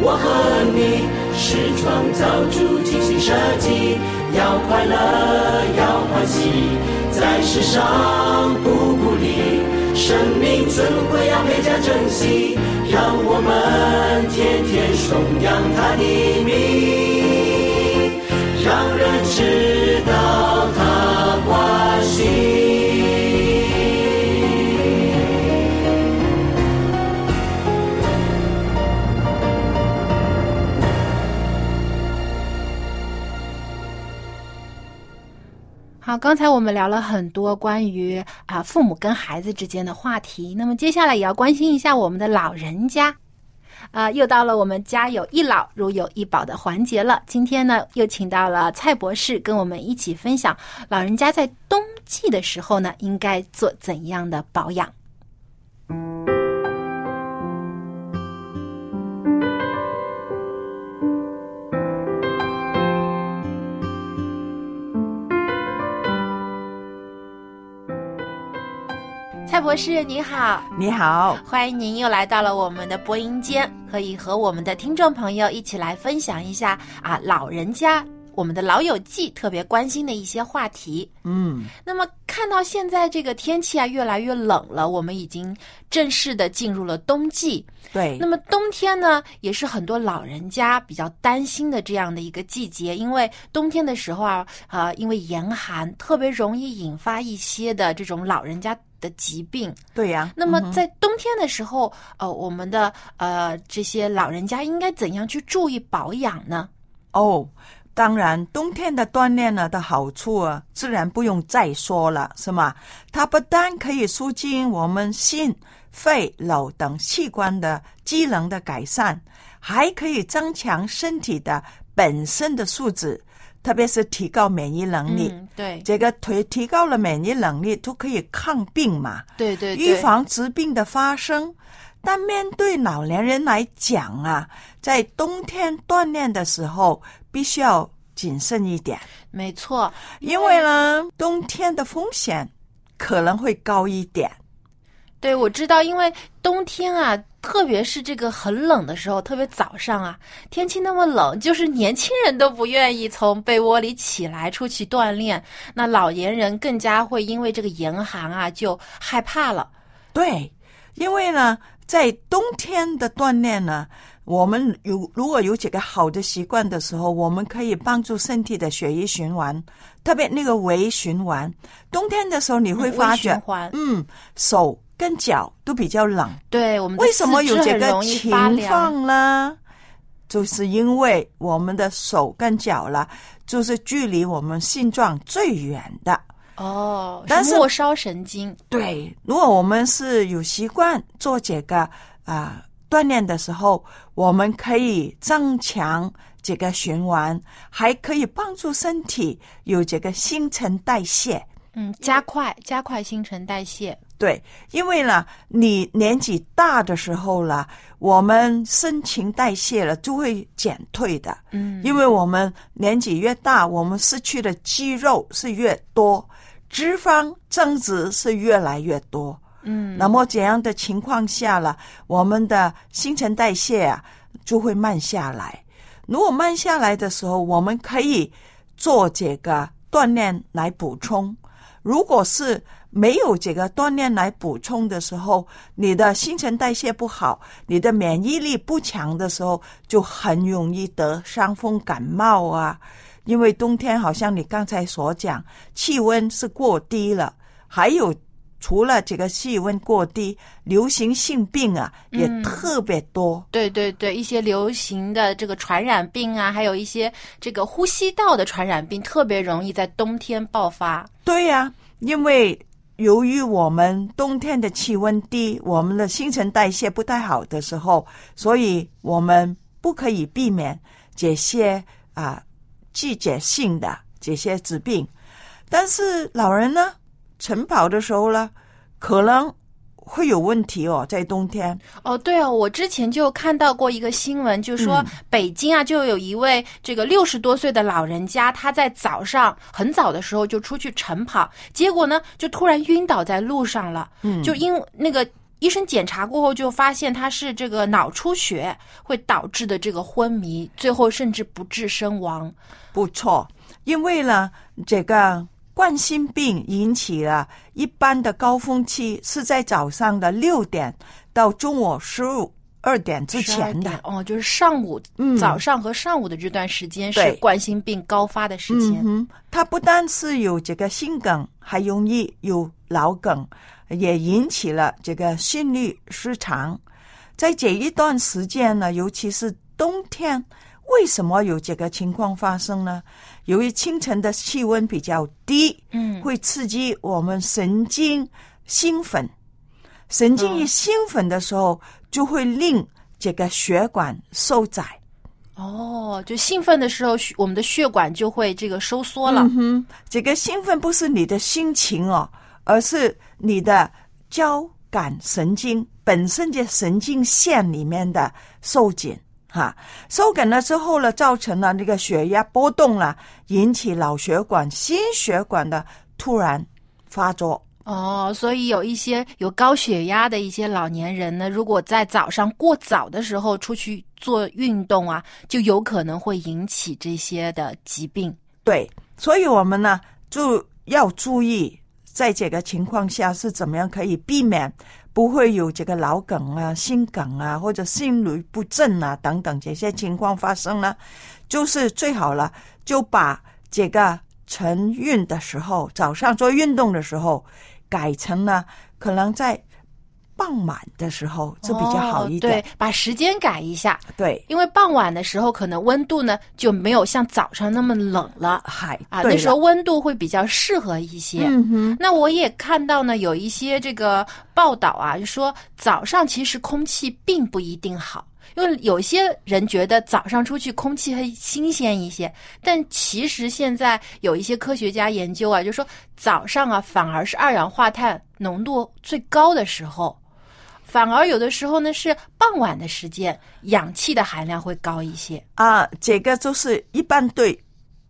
我和你是创造主精心设计，要快乐，要欢喜，在世上不孤立，生命尊贵要倍加珍惜，让我们天天颂扬他的名，让人知道他关心。刚才我们聊了很多关于啊父母跟孩子之间的话题，那么接下来也要关心一下我们的老人家。啊，又到了我们家有一老如有一宝的环节了。今天呢，又请到了蔡博士跟我们一起分享老人家在冬季的时候呢，应该做怎样的保养。博士您好，你好，欢迎您又来到了我们的播音间，可以和我们的听众朋友一起来分享一下啊，老人家我们的老友记特别关心的一些话题。嗯，那么看到现在这个天气啊越来越冷了，我们已经正式的进入了冬季。对。那么冬天呢，也是很多老人家比较担心的这样的一个季节，因为冬天的时候啊，啊、因为严寒，特别容易引发一些的这种老人家的疾病。对呀、那么在冬天的时候，呃，我们的呃这些老人家应该怎样去注意保养呢？哦，当然，冬天的锻炼呢的好处啊，自然不用再说了，是吗？它不但可以促进我们心、肺、脑等器官的机能的改善，还可以增强身体的本身的素质，特别是提高免疫能力。嗯，对，这个提提高了免疫能力，都可以抗病嘛。对对对，预防疾病的发生。但面对老年人来讲啊，在冬天锻炼的时候，必须要谨慎一点，没错，因为呢，冬天的风险可能会高一点。对，我知道，因为冬天啊，特别是这个很冷的时候，特别早上啊，天气那么冷，就是年轻人都不愿意从被窝里起来出去锻炼，那老年人更加会因为这个严寒啊就害怕了。对，因为呢，在冬天的锻炼呢，我们有如果有几个好的习惯的时候，我们可以帮助身体的血液循环，特别那个微循环。冬天的时候，你会发微觉嗯，手跟脚都比较冷。对我们为什么有这个情？况呢？就是因为我们的手跟脚了，就是距离我们心脏最远的。哦，但是末梢神经，对，如果我们是有习惯做这个啊、锻炼的时候，我们可以增强这个循环，还可以帮助身体有这个新陈代谢。嗯，加快加快新陈代谢。对，因为呢，你年纪大的时候了，我们新陈代谢了就会减退的。嗯，因为我们年纪越大，我们失去的肌肉是越多，脂肪增值是越来越多。嗯，那么怎样的情况下了，我们的新陈代谢啊就会慢下来。如果慢下来的时候，我们可以做这个锻炼来补充。如果是没有这个锻炼来补充的时候，你的新陈代谢不好，你的免疫力不强的时候，就很容易得伤风感冒啊。因为冬天好像你刚才所讲，气温是过低了，还有除了这个气温过低，流行性病啊也嗯特别多。对对对，一些流行的这个传染病啊，还有一些这个呼吸道的传染病，特别容易在冬天爆发。对呀、因为由于我们冬天的气温低，我们的新陈代谢不太好的时候，所以我们不可以避免这些啊季节性的这些疾病。但是老人呢，晨跑的时候呢，可能会有问题哦，在冬天。哦，对哦，我之前就看到过一个新闻，就说嗯北京啊，就有一位这个六十多岁的老人家，他在早上很早的时候就出去晨跑，结果呢，就突然晕倒在路上了。嗯就因那个医生检查过后，就发现他是这个脑出血会导致的这个昏迷，最后甚至不治身亡。不错，因为呢，这个冠心病引起了一般的高峰期是在早上的六点到中午十二点之前的。哦，就是上午、嗯早上和上午的这段时间是冠心病高发的时间。嗯，它不单是有这个心梗，还容易有脑梗，也引起了这个心律失常。在这一段时间呢，尤其是冬天，为什么有这个情况发生呢？由于清晨的气温比较低，嗯会刺激我们神经兴奋，神经一兴奋的时候，就会令这个血管收窄。哦，就兴奋的时候，我们的血管就会这个收缩了。嗯哼，这个兴奋不是你的心情哦，而是你的交感神经本身的神经线里面的收紧。哈，收梗了之后呢，造成了那个血压波动了，引起脑血管、心血管的突然发作哦，所以有一些有高血压的一些老年人呢，如果在早上过早的时候出去做运动啊，就有可能会引起这些的疾病。对，所以我们呢就要注意，在这个情况下是怎么样可以避免不会有这个脑梗啊、心梗啊或者心律不正啊等等这些情况发生呢？就是最好了，就把这个晨运的时候，早上做运动的时候，改成呢可能在傍晚的时候，就比较好一点。哦、对，把时间改一下。对，因为傍晚的时候可能温度呢就没有像早上那么冷了。嗨，啊，那时候温度会比较适合一些。嗯哼。那我也看到呢，有一些这个报道啊，就说早上其实空气并不一定好。因为有些人觉得早上出去空气会新鲜一些，但其实现在有一些科学家研究啊，就说早上啊反而是二氧化碳浓度最高的时候，反而有的时候呢是傍晚的时间，氧气的含量会高一些啊。这个就是一般对，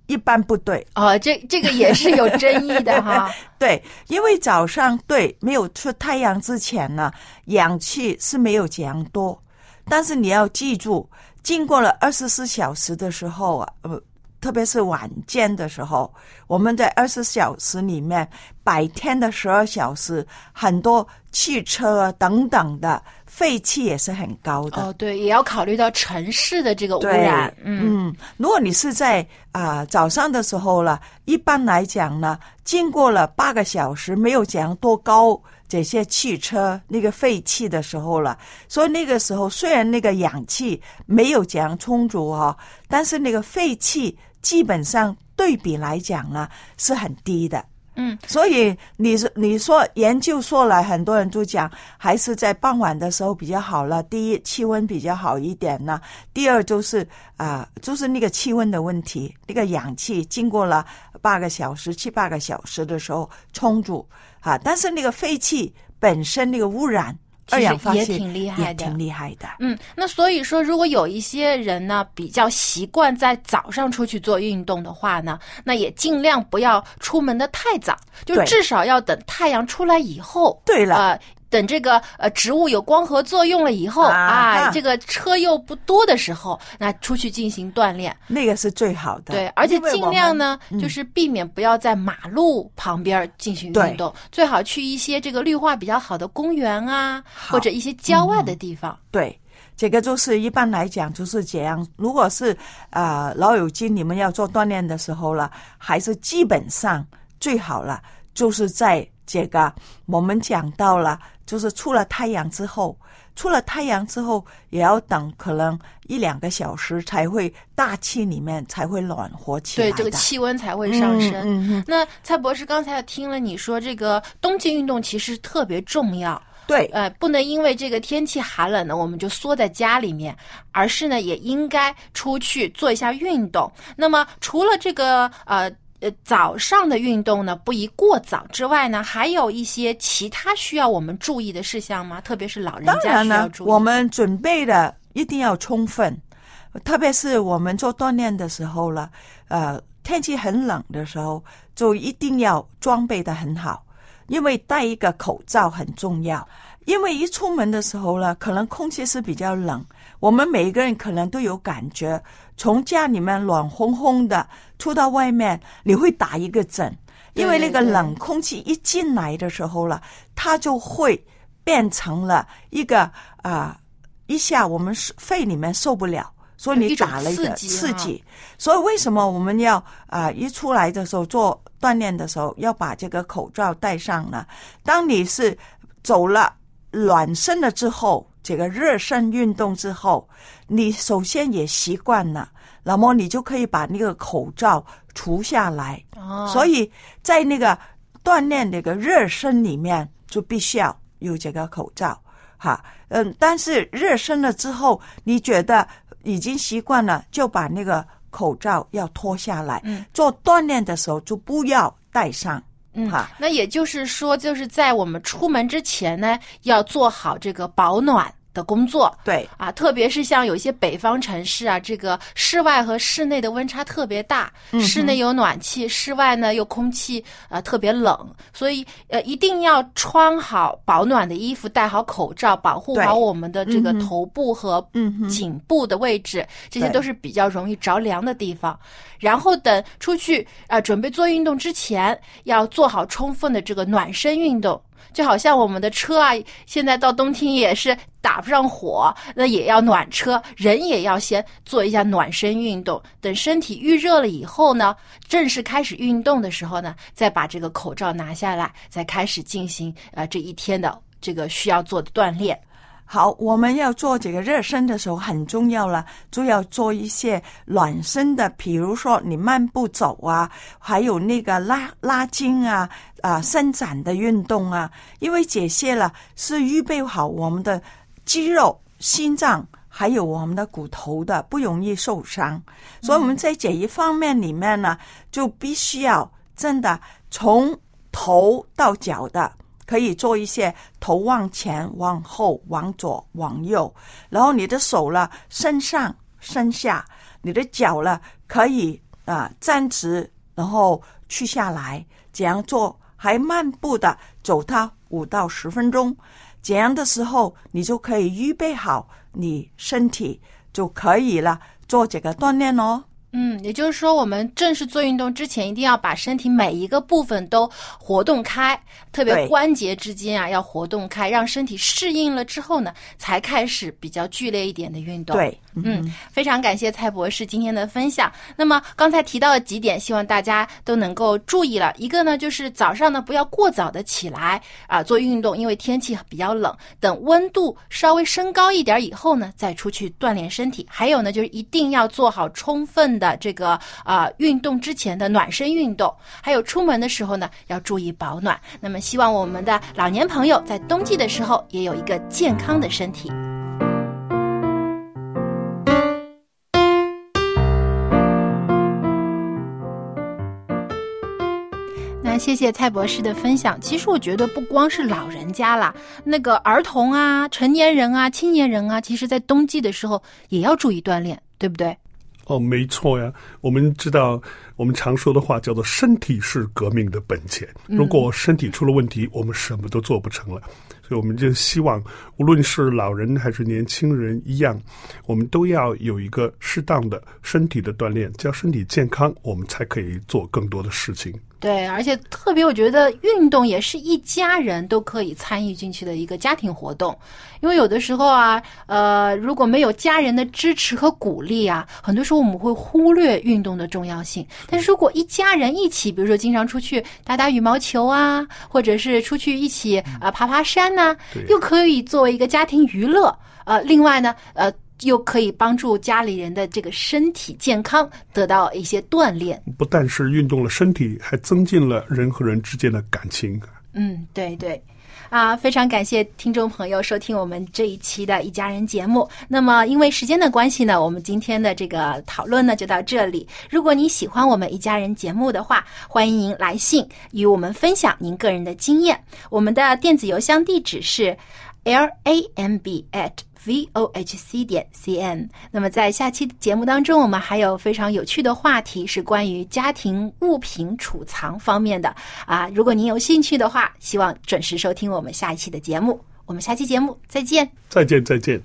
一般不对哦。这这个也是有争议的哈。对，因为早上对没有出太阳之前呢，氧气是没有这样多。但是你要记住，经过了二十四小时的时候啊，呃，特别是晚间的时候，我们在二十四小时里面，白天的十二小时，很多汽车啊等等的废气也是很高的。哦，对，也要考虑到城市的这个污染。嗯，如果你是在啊、呃、早上的时候了，一般来讲呢，经过了八个小时，没有这样多高。这些汽车那个废气的时候了，所以那个时候虽然那个氧气没有怎样充足哈、哦，但是那个废气基本上对比来讲呢是很低的。嗯，所以你说你说研究说来，很多人都讲还是在傍晚的时候比较好了。第一，气温比较好一点呢；第二，就是啊、呃，就是那个气温的问题，那个氧气经过了八个小时、七八个小时的时候充足啊，但是那个废气本身那个污染。二氧化也挺厉害的，挺厉害的。嗯，那所以说，如果有一些人呢比较习惯在早上出去做运动的话呢，那也尽量不要出门的太早，就至少要等太阳出来以后。对了。呃等这个呃植物有光合作用了以后啊，这个车又不多的时候，那出去进行锻炼，那个是最好的。对，而且尽量呢，嗯、就是避免不要在马路旁边进行运动，最好去一些这个绿化比较好的公园啊，或者一些郊外的地方。嗯、对，这个就是一般来讲就是这样。如果是啊、呃、老友记你们要做锻炼的时候了，还是基本上最好了，就是在这个我们讲到了。就是出了太阳之后，出了太阳之后，也要等可能一两个小时才会大气里面才会暖和起来对，这个气温才会上升。嗯嗯、那蔡博士刚才听了你说，这个冬季运动其实特别重要。对，呃，不能因为这个天气寒冷呢，我们就缩在家里面，而是呢，也应该出去做一下运动。那么，除了这个呃。呃，早上的运动呢，不宜过早之外呢，还有一些其他需要我们注意的事项吗？特别是老人家需要当然呢，注意。我们准备的一定要充分，特别是我们做锻炼的时候了，呃，天气很冷的时候，就一定要装备的很好，因为戴一个口罩很重要。因为一出门的时候呢，可能空气是比较冷，我们每一个人可能都有感觉。从家里面暖烘烘的，出到外面你会打一个震，因为那个冷空气一进来的时候了，它就会变成了一个啊、呃，一下我们肺里面受不了，所以你打了一个刺激。所以为什么我们要啊、呃、一出来的时候做锻炼的时候要把这个口罩戴上呢？当你是走了。暖身了之后，这个热身运动之后，你首先也习惯了，那么你就可以把那个口罩除下来。哦，所以在那个锻炼那个热身里面，就必须要有这个口罩。哈，嗯，但是热身了之后，你觉得已经习惯了，就把那个口罩要脱下来。嗯，做锻炼的时候就不要戴上。嗯，那也就是说，就是在我们出门之前呢，要做好这个保暖的工作。对啊，特别是像有一些北方城市啊，这个室外和室内的温差特别大，嗯室内有暖气，室外呢又空气呃特别冷，所以呃一定要穿好保暖的衣服，戴好口罩，保护好我们的这个头部和颈部的位置，这些都是比较容易着凉的地方。然后等出去呃准备做运动之前，要做好充分的这个暖身运动。就好像我们的车啊，现在到冬天也是打不上火，那也要暖车，人也要先做一下暖身运动。等身体预热了以后呢，正式开始运动的时候呢，再把这个口罩拿下来，再开始进行呃这一天的这个需要做的锻炼。好，我们要做这个热身的时候很重要了，就要做一些暖身的，比如说你慢步走啊，还有那个拉拉筋啊，啊伸展的运动啊，因为这些了是预备好我们的肌肉、心脏。还有我们的骨头的不容易受伤，所以我们在这一方面里面呢，就必须要真的从头到脚的可以做一些头往前、往后、往左、往右，然后你的手呢伸上、伸下，你的脚呢可以啊、站直，然后去下来，这样做？还慢步的走它五到十分钟，这样的时候你就可以预备好你身体就可以了，做这个锻炼哦。嗯，也就是说，我们正式做运动之前，一定要把身体每一个部分都活动开，特别关节之间啊要活动开，让身体适应了之后呢，才开始比较剧烈一点的运动。对，嗯，非常感谢蔡博士今天的分享。那么刚才提到了几点，希望大家都能够注意了。一个呢，就是早上呢不要过早的起来啊、做运动，因为天气比较冷，等温度稍微升高一点以后呢，再出去锻炼身体。还有呢，就是一定要做好充分的这个啊、运动之前的暖身运动，还有出门的时候呢要注意保暖。那么希望我们的老年朋友在冬季的时候也有一个健康的身体。那谢谢蔡博士的分享。其实我觉得不光是老人家啦，那个儿童啊、成年人啊、青年人啊，其实在冬季的时候也要注意锻炼，对不对？哦，没错呀。我们知道，我们常说的话叫做“身体是革命的本钱”。如果身体出了问题，我们什么都做不成了。所以，我们就希望，无论是老人还是年轻人一样，我们都要有一个适当的身体的锻炼，只要身体健康，我们才可以做更多的事情。对，而且特别，我觉得运动也是一家人都可以参与进去的一个家庭活动，因为有的时候啊，呃，如果没有家人的支持和鼓励啊，很多时候我们会忽略运动的重要性。但是如果一家人一起，比如说经常出去打打羽毛球啊，或者是出去一起啊、呃爬爬山呐、对又可以作为一个家庭娱乐。呃，另外呢，呃。又可以帮助家里人的这个身体健康得到一些锻炼。不但是运动了身体，还增进了人和人之间的感情。嗯，对对。啊，非常感谢听众朋友收听我们这一期的一家人节目。那么，因为时间的关系呢，我们今天的这个讨论呢就到这里。如果您喜欢我们一家人节目的话，欢迎您来信与我们分享您个人的经验。我们的电子邮箱地址是 l a m b at v o h c 点 c n。那么在下期节目当中，我们还有非常有趣的话题，是关于家庭物品储藏方面的啊。如果您有兴趣的话，希望准时收听我们下一期的节目。我们下期节目再见。再见，再见。